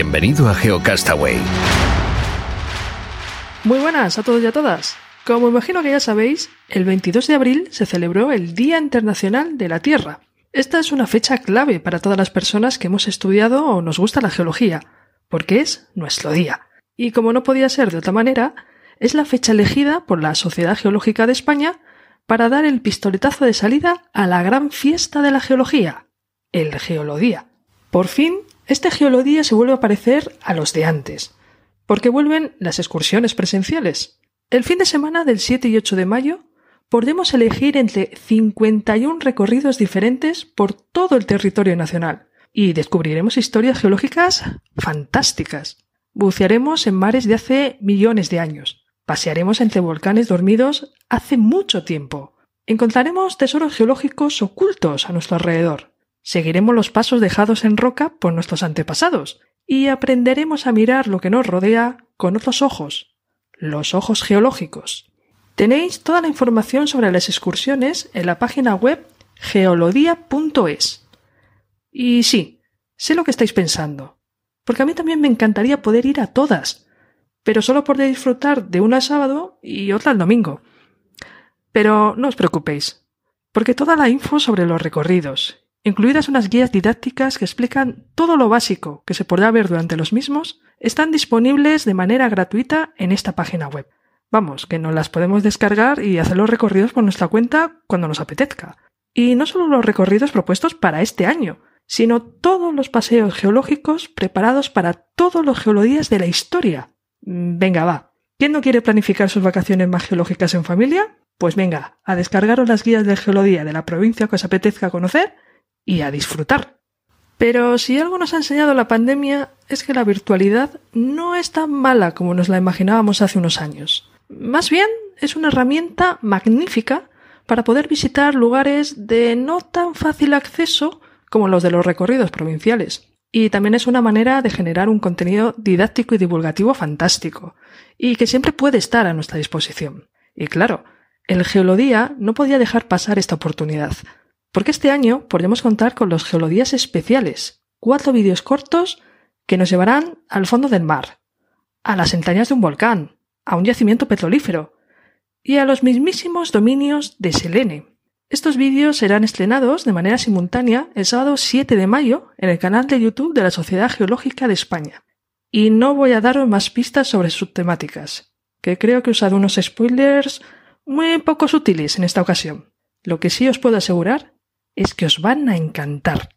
Bienvenido a GeoCastaway. Muy buenas a todos y a todas. Como imagino que ya sabéis, el 22 de abril se celebró el Día Internacional de la Tierra. Esta es una fecha clave para todas las personas que hemos estudiado o nos gusta la geología, porque es nuestro día. Y como no podía ser de otra manera, es la fecha elegida por la Sociedad Geológica de España para dar el pistoletazo de salida a la gran fiesta de la geología, el Geolodía. Por fin este geolodía se vuelve a parecer a los de antes, porque vuelven las excursiones presenciales. El fin de semana del 7 y 8 de mayo podremos elegir entre 51 recorridos diferentes por todo el territorio nacional y descubriremos historias geológicas fantásticas. Bucearemos en mares de hace millones de años. Pasearemos entre volcanes dormidos hace mucho tiempo. Encontraremos tesoros geológicos ocultos a nuestro alrededor. Seguiremos los pasos dejados en roca por nuestros antepasados y aprenderemos a mirar lo que nos rodea con otros ojos, los ojos geológicos. Tenéis toda la información sobre las excursiones en la página web geolodia.es. Y sí, sé lo que estáis pensando, porque a mí también me encantaría poder ir a todas, pero solo poder disfrutar de una sábado y otra el domingo. Pero no os preocupéis, porque toda la info sobre los recorridos incluidas unas guías didácticas que explican todo lo básico que se podrá ver durante los mismos, están disponibles de manera gratuita en esta página web. Vamos, que nos las podemos descargar y hacer los recorridos por nuestra cuenta cuando nos apetezca. Y no solo los recorridos propuestos para este año, sino todos los paseos geológicos preparados para todos los geolodías de la historia. Venga, va. ¿Quién no quiere planificar sus vacaciones más geológicas en familia? Pues venga, a descargaros las guías de geología de la provincia que os apetezca conocer y a disfrutar. Pero si algo nos ha enseñado la pandemia es que la virtualidad no es tan mala como nos la imaginábamos hace unos años. Más bien es una herramienta magnífica para poder visitar lugares de no tan fácil acceso como los de los recorridos provinciales. Y también es una manera de generar un contenido didáctico y divulgativo fantástico, y que siempre puede estar a nuestra disposición. Y claro, el Geolodía no podía dejar pasar esta oportunidad, porque este año podremos contar con los Geolodías especiales, cuatro vídeos cortos que nos llevarán al fondo del mar, a las entrañas de un volcán, a un yacimiento petrolífero y a los mismísimos dominios de Selene. Estos vídeos serán estrenados de manera simultánea el sábado 7 de mayo en el canal de YouTube de la Sociedad Geológica de España. Y no voy a daros más pistas sobre sus temáticas, que creo que he usado unos spoilers muy poco sutiles en esta ocasión. Lo que sí os puedo asegurar es que os van a encantar.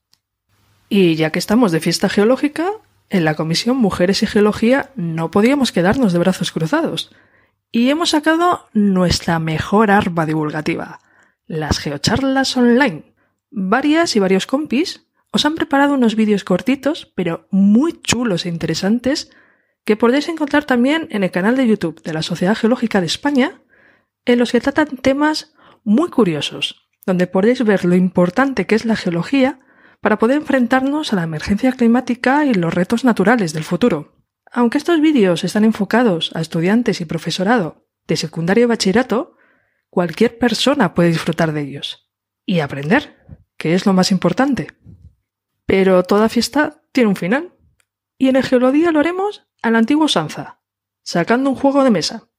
Y ya que estamos de fiesta geológica, en la Comisión Mujeres y Geología no podíamos quedarnos de brazos cruzados. Y hemos sacado nuestra mejor arma divulgativa, las geocharlas online. Varias y varios compis os han preparado unos vídeos cortitos, pero muy chulos e interesantes, que podéis encontrar también en el canal de YouTube de la Sociedad Geológica de España, en los que tratan temas muy curiosos, donde podéis ver lo importante que es la geología para poder enfrentarnos a la emergencia climática y los retos naturales del futuro. Aunque estos vídeos están enfocados a estudiantes y profesorado de secundario y bachillerato, cualquier persona puede disfrutar de ellos y aprender, que es lo más importante. Pero toda fiesta tiene un final, y en el Geolodía lo haremos a la antigua usanza, sacando un juego de mesa,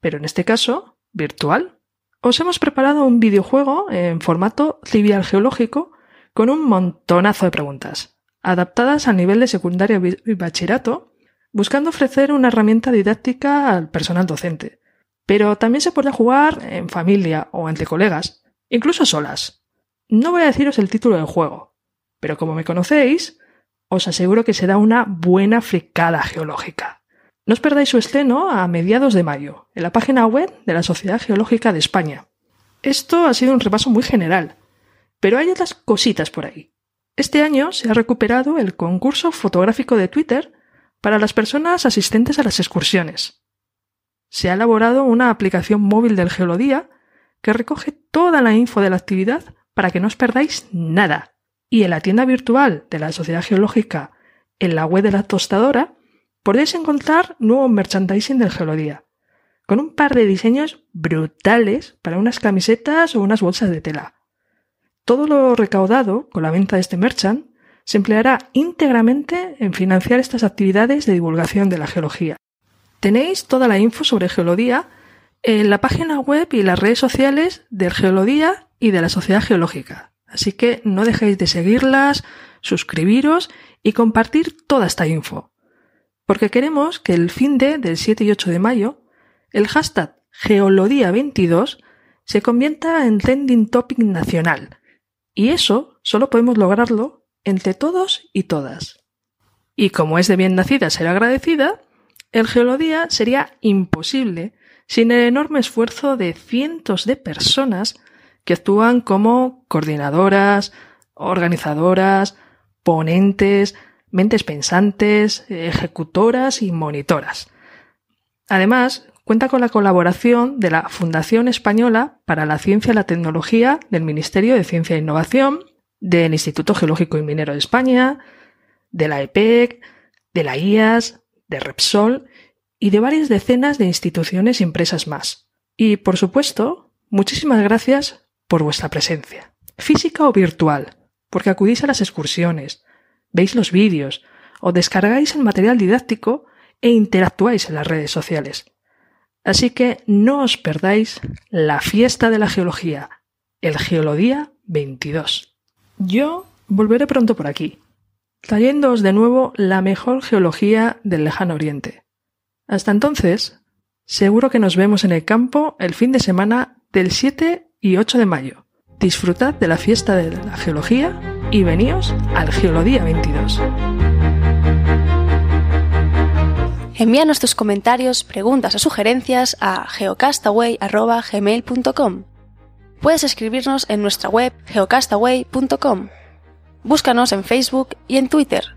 pero en este caso virtual. Os hemos preparado un videojuego en formato trivial geológico con un montonazo de preguntas, adaptadas al nivel de secundaria y bachillerato, buscando ofrecer una herramienta didáctica al personal docente. Pero también se puede jugar en familia o entre colegas, incluso solas. No voy a deciros el título del juego, pero como me conocéis, os aseguro que será una buena fricada geológica. No os perdáis su estreno a mediados de mayo, en la página web de la Sociedad Geológica de España. Esto ha sido un repaso muy general, pero hay otras cositas por ahí. Este año se ha recuperado el concurso fotográfico de Twitter para las personas asistentes a las excursiones. Se ha elaborado una aplicación móvil del Geolodía que recoge toda la info de la actividad para que no os perdáis nada. Y en la tienda virtual de la Sociedad Geológica, en la web de la tostadora, podéis encontrar nuevo merchandising del Geolodía, con un par de diseños brutales para unas camisetas o unas bolsas de tela. Todo lo recaudado con la venta de este merchant se empleará íntegramente en financiar estas actividades de divulgación de la geología. Tenéis toda la info sobre Geolodía en la página web y las redes sociales del Geolodía y de la Sociedad Geológica. Así que no dejéis de seguirlas, suscribiros y compartir toda esta info. Porque queremos que el fin de del 7 y 8 de mayo, el hashtag Geolodía22 se convierta en trending topic nacional y eso solo podemos lograrlo entre todos y todas. Y como es de bien nacida ser agradecida, el geolodía sería imposible sin el enorme esfuerzo de cientos de personas que actúan como coordinadoras, organizadoras, ponentes, mentes pensantes, ejecutoras y monitoras. Además, cuenta con la colaboración de la Fundación Española para la Ciencia y la Tecnología del Ministerio de Ciencia e Innovación, del Instituto Geológico y Minero de España, de la EPEC, de la IAS, de Repsol y de varias decenas de instituciones y empresas más. Y, por supuesto, muchísimas gracias por vuestra presencia, física o virtual, porque acudís a las excursiones, veis los vídeos o descargáis el material didáctico e interactuáis en las redes sociales. Así que no os perdáis la fiesta de la geología, el Geolodía 22. Yo volveré pronto por aquí, trayéndoos de nuevo la mejor geología del lejano oriente. Hasta entonces, seguro que nos vemos en el campo el fin de semana del 7 y 8 de mayo. Disfrutad de la fiesta de la geología y veníos al Geolodía 22. Envíanos tus comentarios, preguntas o sugerencias a geocastaway.gmail.com. Puedes escribirnos en nuestra web geocastaway.com. Búscanos en Facebook y en Twitter